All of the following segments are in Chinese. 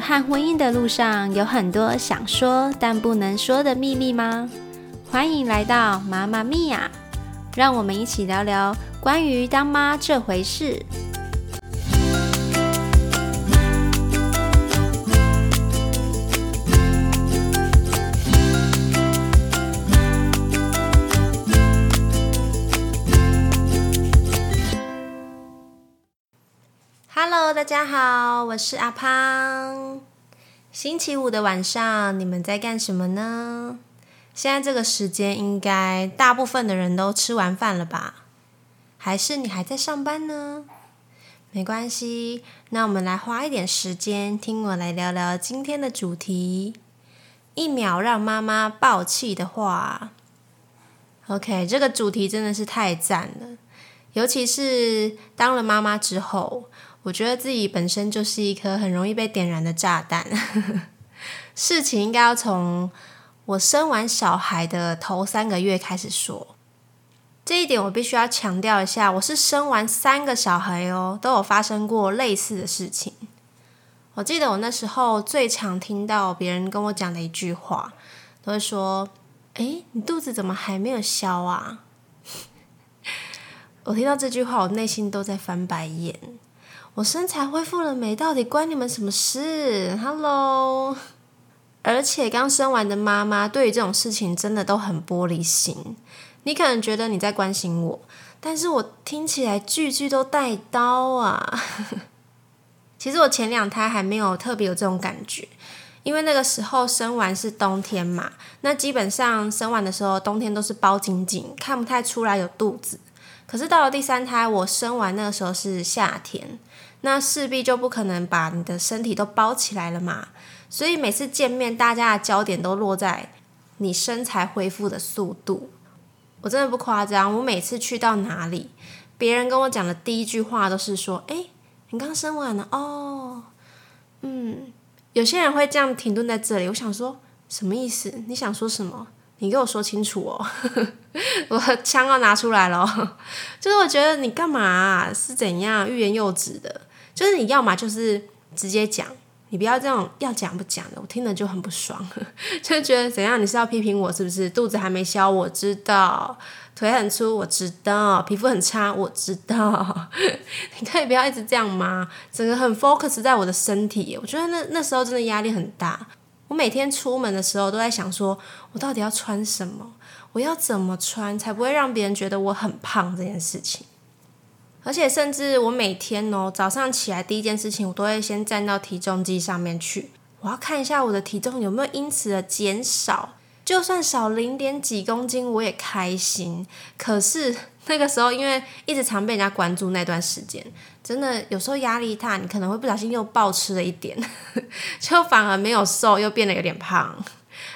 和婚姻的路上，有很多想说但不能说的秘密吗？欢迎来到妈妈咪呀，让我们一起聊聊关于当妈这回事。Hello，大家好，我是阿胖。星期五的晚上，你们在干什么呢？现在这个时间，应该大部分的人都吃完饭了吧？还是你还在上班呢？没关系，那我们来花一点时间，听我来聊聊今天的主题：一秒让妈妈爆气的话。OK，这个主题真的是太赞了，尤其是当了妈妈之后。我觉得自己本身就是一颗很容易被点燃的炸弹。事情应该要从我生完小孩的头三个月开始说。这一点我必须要强调一下，我是生完三个小孩哦，都有发生过类似的事情。我记得我那时候最常听到别人跟我讲的一句话，都会说：“哎，你肚子怎么还没有消啊？” 我听到这句话，我内心都在翻白眼。我身材恢复了没？到底关你们什么事？Hello，而且刚生完的妈妈对于这种事情真的都很玻璃心。你可能觉得你在关心我，但是我听起来句句都带刀啊。其实我前两胎还没有特别有这种感觉，因为那个时候生完是冬天嘛，那基本上生完的时候冬天都是包紧紧，看不太出来有肚子。可是到了第三胎，我生完那个时候是夏天。那势必就不可能把你的身体都包起来了嘛，所以每次见面，大家的焦点都落在你身材恢复的速度。我真的不夸张，我每次去到哪里，别人跟我讲的第一句话都是说：“哎，你刚生完了哦。”嗯，有些人会这样停顿在这里，我想说什么意思？你想说什么？你给我说清楚哦！我枪要拿出来了，就是我觉得你干嘛是怎样欲言又止的？就是你要嘛，就是直接讲，你不要这种要讲不讲的，我听了就很不爽，就觉得怎样？你是要批评我是不是？肚子还没消，我知道；腿很粗，我知道；皮肤很差，我知道。你可以不要一直这样吗？整个很 focus 在我的身体，我觉得那那时候真的压力很大。我每天出门的时候都在想，说我到底要穿什么？我要怎么穿才不会让别人觉得我很胖这件事情？而且，甚至我每天哦，早上起来第一件事情，我都会先站到体重机上面去，我要看一下我的体重有没有因此的减少，就算少零点几公斤，我也开心。可是那个时候，因为一直常被人家关注，那段时间真的有时候压力大，你可能会不小心又暴吃了一点，就反而没有瘦，又变得有点胖。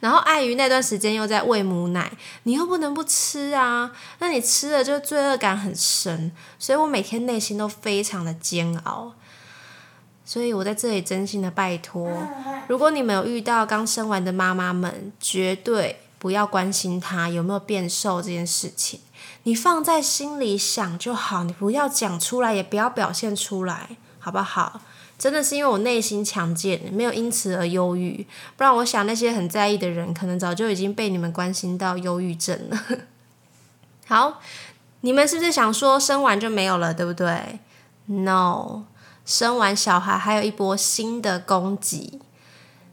然后碍于那段时间又在喂母奶，你又不能不吃啊，那你吃了就罪恶感很深，所以我每天内心都非常的煎熬。所以我在这里真心的拜托，如果你们有遇到刚生完的妈妈们，绝对不要关心她有没有变瘦这件事情，你放在心里想就好，你不要讲出来，也不要表现出来，好不好？真的是因为我内心强健，没有因此而忧郁。不然，我想那些很在意的人，可能早就已经被你们关心到忧郁症了。好，你们是不是想说生完就没有了，对不对？No，生完小孩还有一波新的攻击。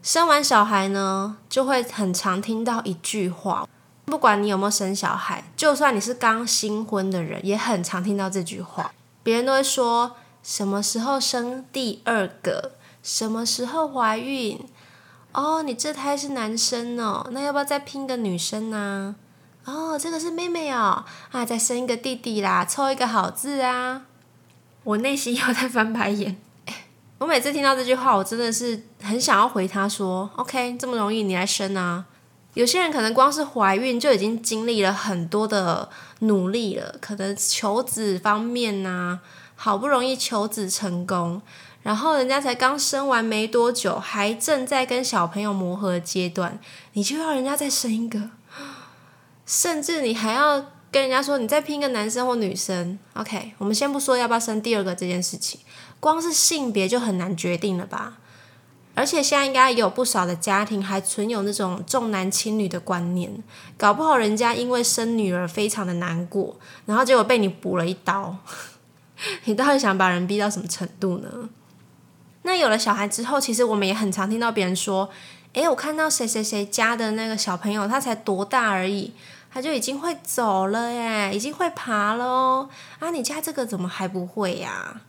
生完小孩呢，就会很常听到一句话，不管你有没有生小孩，就算你是刚新婚的人，也很常听到这句话。别人都会说。什么时候生第二个？什么时候怀孕？哦，你这胎是男生哦，那要不要再拼个女生呢？哦，这个是妹妹哦，啊，再生一个弟弟啦，凑一个好字啊！我内心又在翻白眼。我每次听到这句话，我真的是很想要回他说：“OK，这么容易，你来生啊！”有些人可能光是怀孕就已经经历了很多的努力了，可能求子方面呐。好不容易求子成功，然后人家才刚生完没多久，还正在跟小朋友磨合阶段，你就要人家再生一个，甚至你还要跟人家说你再拼一个男生或女生。OK，我们先不说要不要生第二个这件事情，光是性别就很难决定了吧？而且现在应该有不少的家庭还存有那种重男轻女的观念，搞不好人家因为生女儿非常的难过，然后结果被你补了一刀。你到底想把人逼到什么程度呢？那有了小孩之后，其实我们也很常听到别人说：“诶，我看到谁谁谁家的那个小朋友，他才多大而已，他就已经会走了耶，已经会爬了。啊，你家这个怎么还不会呀？”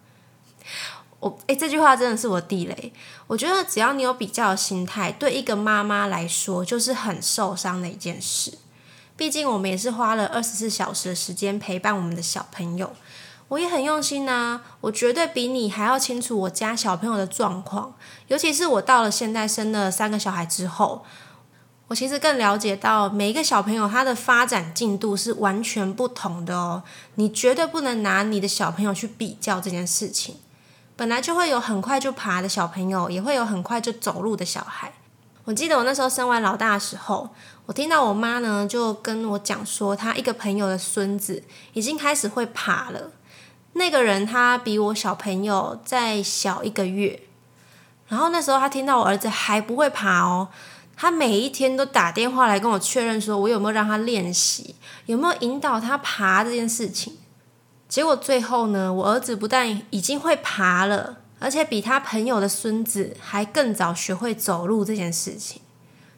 我诶，这句话真的是我地雷。我觉得只要你有比较的心态，对一个妈妈来说就是很受伤的一件事。毕竟我们也是花了二十四小时的时间陪伴我们的小朋友。我也很用心呐，我绝对比你还要清楚我家小朋友的状况，尤其是我到了现在生了三个小孩之后，我其实更了解到每一个小朋友他的发展进度是完全不同的哦。你绝对不能拿你的小朋友去比较这件事情。本来就会有很快就爬的小朋友，也会有很快就走路的小孩。我记得我那时候生完老大的时候，我听到我妈呢就跟我讲说，她一个朋友的孙子已经开始会爬了。那个人他比我小朋友再小一个月，然后那时候他听到我儿子还不会爬哦，他每一天都打电话来跟我确认说，我有没有让他练习，有没有引导他爬这件事情。结果最后呢，我儿子不但已经会爬了，而且比他朋友的孙子还更早学会走路这件事情。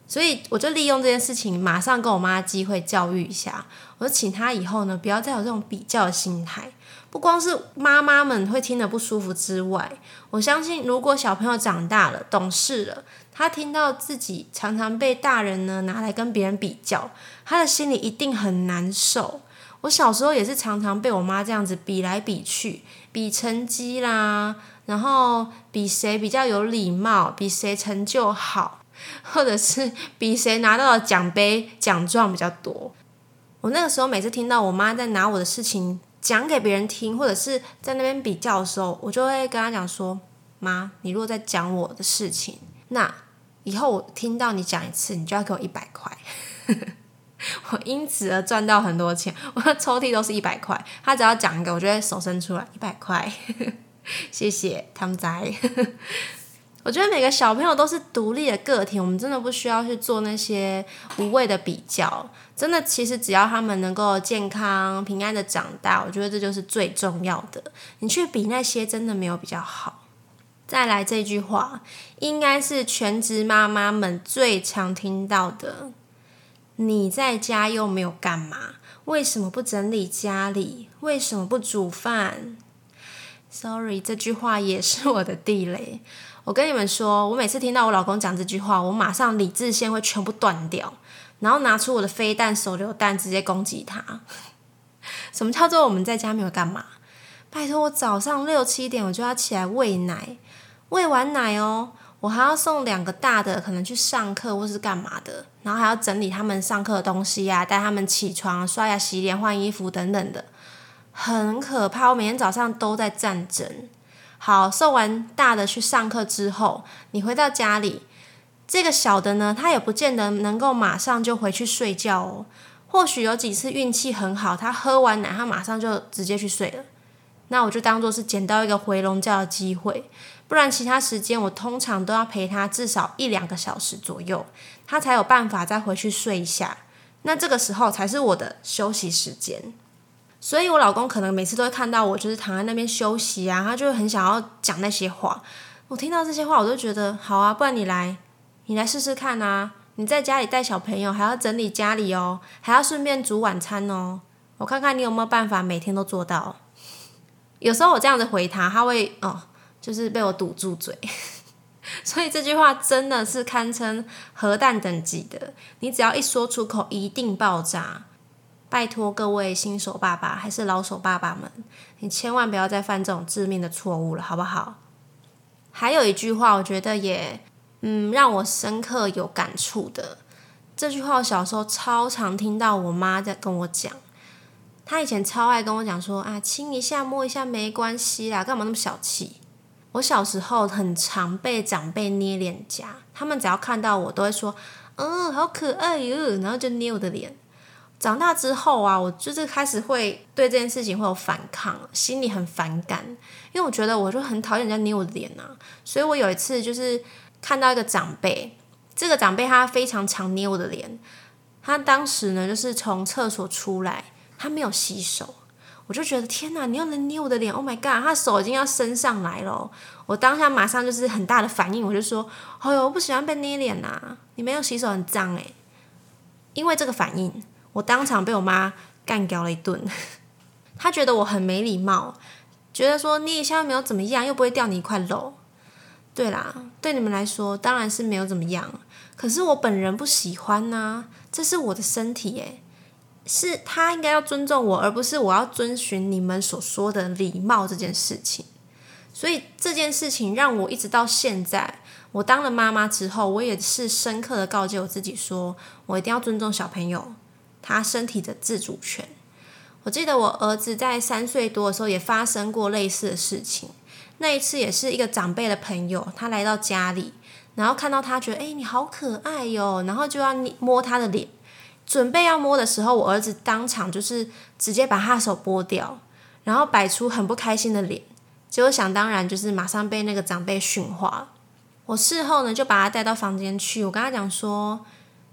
所以我就利用这件事情，马上跟我妈机会教育一下，我说请他以后呢，不要再有这种比较的心态。不光是妈妈们会听得不舒服之外，我相信如果小朋友长大了、懂事了，他听到自己常常被大人呢拿来跟别人比较，他的心里一定很难受。我小时候也是常常被我妈这样子比来比去，比成绩啦，然后比谁比较有礼貌，比谁成就好，或者是比谁拿到的奖杯奖状比较多。我那个时候每次听到我妈在拿我的事情。讲给别人听，或者是在那边比较的时候，我就会跟他讲说：“妈，你如果在讲我的事情，那以后我听到你讲一次，你就要给我一百块。我因此而赚到很多钱，我的抽屉都是一百块。他只要讲一个，我就会手伸出来一百块，谢谢他们在。我觉得每个小朋友都是独立的个体，我们真的不需要去做那些无谓的比较。真的，其实只要他们能够健康平安的长大，我觉得这就是最重要的。你去比那些，真的没有比较好。再来这句话，应该是全职妈妈们最常听到的：你在家又没有干嘛？为什么不整理家里？为什么不煮饭？Sorry，这句话也是我的地雷。我跟你们说，我每次听到我老公讲这句话，我马上理智线会全部断掉。然后拿出我的飞弹手榴弹，直接攻击他。什么叫做我们在家没有干嘛？拜托，我早上六七点我就要起来喂奶，喂完奶哦，我还要送两个大的可能去上课或是干嘛的，然后还要整理他们上课的东西呀，带他们起床、刷牙、洗脸、换衣服等等的，很可怕。我每天早上都在战争。好，送完大的去上课之后，你回到家里。这个小的呢，他也不见得能够马上就回去睡觉哦。或许有几次运气很好，他喝完奶，他马上就直接去睡了。那我就当做是捡到一个回笼觉的机会。不然其他时间，我通常都要陪他至少一两个小时左右，他才有办法再回去睡一下。那这个时候才是我的休息时间。所以我老公可能每次都会看到我就是躺在那边休息啊，他就很想要讲那些话。我听到这些话，我都觉得好啊，不然你来。你来试试看啊！你在家里带小朋友，还要整理家里哦，还要顺便煮晚餐哦。我看看你有没有办法每天都做到。有时候我这样子回他，他会哦，就是被我堵住嘴。所以这句话真的是堪称核弹等级的，你只要一说出口，一定爆炸。拜托各位新手爸爸还是老手爸爸们，你千万不要再犯这种致命的错误了，好不好？还有一句话，我觉得也。嗯，让我深刻有感触的这句话，我小时候超常听到我妈在跟我讲。她以前超爱跟我讲说：“啊，亲一下、摸一下没关系啦，干嘛那么小气？”我小时候很常被长辈捏脸颊，他们只要看到我都会说：“嗯，好可爱哟。”然后就捏我的脸。长大之后啊，我就是开始会对这件事情会有反抗，心里很反感，因为我觉得我就很讨厌人家捏我的脸呐。所以我有一次就是。看到一个长辈，这个长辈他非常常捏我的脸。他当时呢，就是从厕所出来，他没有洗手，我就觉得天哪，你又能捏我的脸，Oh my god，他手已经要伸上来了。我当下马上就是很大的反应，我就说：“哎呦，我不喜欢被捏脸呐，你没有洗手很脏诶。”因为这个反应，我当场被我妈干掉了一顿。她觉得我很没礼貌，觉得说捏一下又没有怎么样，又不会掉你一块肉。对啦，对你们来说当然是没有怎么样，可是我本人不喜欢呐，这是我的身体诶，是他应该要尊重我，而不是我要遵循你们所说的礼貌这件事情。所以这件事情让我一直到现在，我当了妈妈之后，我也是深刻的告诫我自己，说我一定要尊重小朋友他身体的自主权。我记得我儿子在三岁多的时候也发生过类似的事情。那一次也是一个长辈的朋友，他来到家里，然后看到他，觉得哎，你好可爱哟，然后就要摸他的脸，准备要摸的时候，我儿子当场就是直接把他手拨掉，然后摆出很不开心的脸，结果想当然就是马上被那个长辈训话。我事后呢就把他带到房间去，我跟他讲说，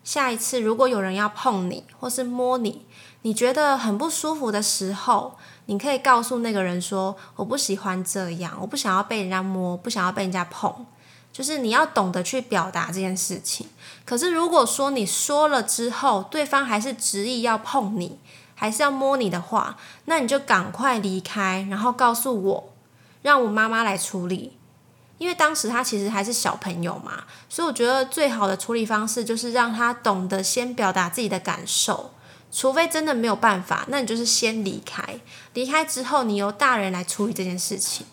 下一次如果有人要碰你或是摸你，你觉得很不舒服的时候。你可以告诉那个人说：“我不喜欢这样，我不想要被人家摸，不想要被人家碰。”就是你要懂得去表达这件事情。可是如果说你说了之后，对方还是执意要碰你，还是要摸你的话，那你就赶快离开，然后告诉我，让我妈妈来处理。因为当时他其实还是小朋友嘛，所以我觉得最好的处理方式就是让他懂得先表达自己的感受。除非真的没有办法，那你就是先离开。离开之后，你由大人来处理这件事情。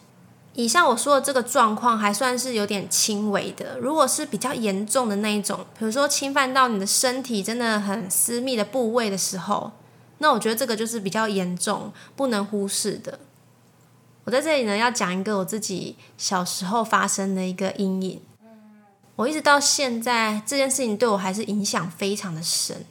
以上我说的这个状况还算是有点轻微的。如果是比较严重的那一种，比如说侵犯到你的身体真的很私密的部位的时候，那我觉得这个就是比较严重，不能忽视的。我在这里呢，要讲一个我自己小时候发生的一个阴影。我一直到现在，这件事情对我还是影响非常的深。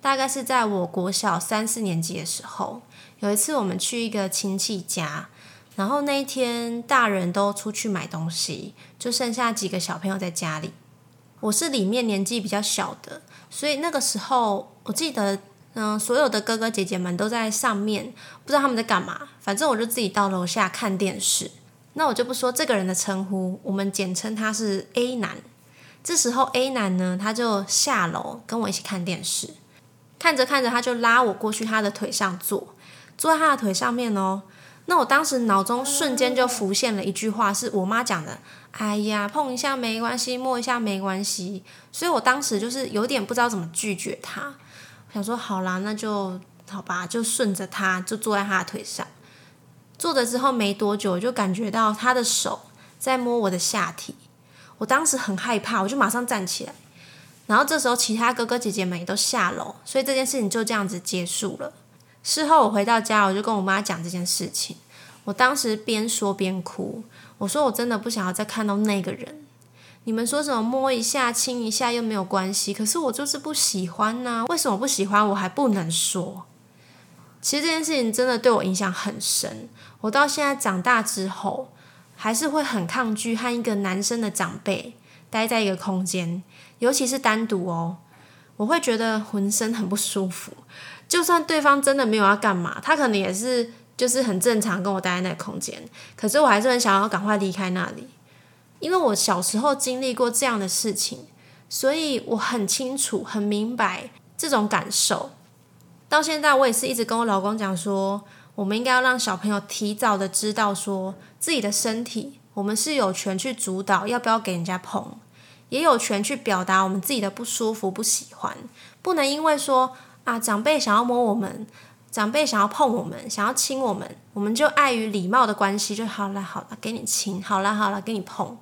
大概是在我国小三四年级的时候，有一次我们去一个亲戚家，然后那一天大人都出去买东西，就剩下几个小朋友在家里。我是里面年纪比较小的，所以那个时候我记得，嗯，所有的哥哥姐姐们都在上面，不知道他们在干嘛。反正我就自己到楼下看电视。那我就不说这个人的称呼，我们简称他是 A 男。这时候 A 男呢，他就下楼跟我一起看电视。看着看着，他就拉我过去他的腿上坐，坐在他的腿上面哦。那我当时脑中瞬间就浮现了一句话，是我妈讲的：“哎呀，碰一下没关系，摸一下没关系。”所以我当时就是有点不知道怎么拒绝他，想说好啦，那就好吧，就顺着他，就坐在他的腿上。坐着之后没多久，就感觉到他的手在摸我的下体，我当时很害怕，我就马上站起来。然后这时候，其他哥哥姐姐们也都下楼，所以这件事情就这样子结束了。事后我回到家，我就跟我妈讲这件事情。我当时边说边哭，我说我真的不想要再看到那个人。你们说什么摸一下、亲一下又没有关系，可是我就是不喜欢呐。为什么不喜欢？我还不能说。其实这件事情真的对我影响很深。我到现在长大之后，还是会很抗拒和一个男生的长辈待在一个空间。尤其是单独哦，我会觉得浑身很不舒服。就算对方真的没有要干嘛，他可能也是就是很正常跟我待在那个空间，可是我还是很想要赶快离开那里，因为我小时候经历过这样的事情，所以我很清楚、很明白这种感受。到现在，我也是一直跟我老公讲说，我们应该要让小朋友提早的知道说自己的身体，我们是有权去主导要不要给人家碰。也有权去表达我们自己的不舒服、不喜欢，不能因为说啊长辈想要摸我们，长辈想要碰我们，想要亲我们，我们就碍于礼貌的关系就好了，好了，给你亲，好了，好了，给你碰。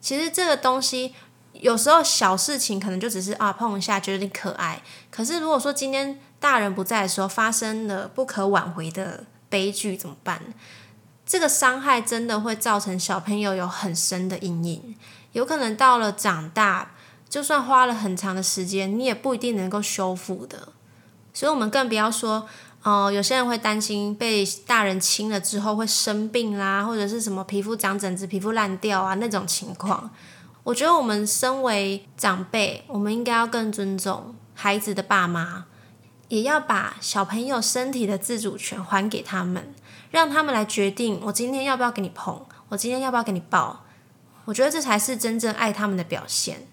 其实这个东西有时候小事情可能就只是啊碰一下，觉得你可爱。可是如果说今天大人不在的时候，发生了不可挽回的悲剧怎么办？这个伤害真的会造成小朋友有很深的阴影。有可能到了长大，就算花了很长的时间，你也不一定能够修复的。所以，我们更不要说，哦，有些人会担心被大人亲了之后会生病啦，或者是什么皮肤长疹子、皮肤烂掉啊那种情况。我觉得我们身为长辈，我们应该要更尊重孩子的爸妈，也要把小朋友身体的自主权还给他们，让他们来决定我今天要不要给你碰，我今天要不要给你抱。我觉得这才是真正爱他们的表现。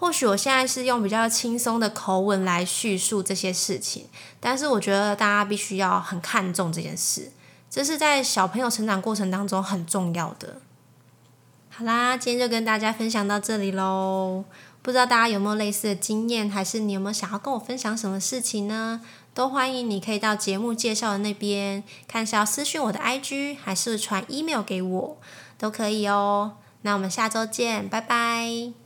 或许我现在是用比较轻松的口吻来叙述这些事情，但是我觉得大家必须要很看重这件事，这是在小朋友成长过程当中很重要的。好啦，今天就跟大家分享到这里喽。不知道大家有没有类似的经验，还是你有没有想要跟我分享什么事情呢？都欢迎你可以到节目介绍的那边，看是要私讯我的 IG，还是传 email 给我，都可以哦。那我们下周见，拜拜。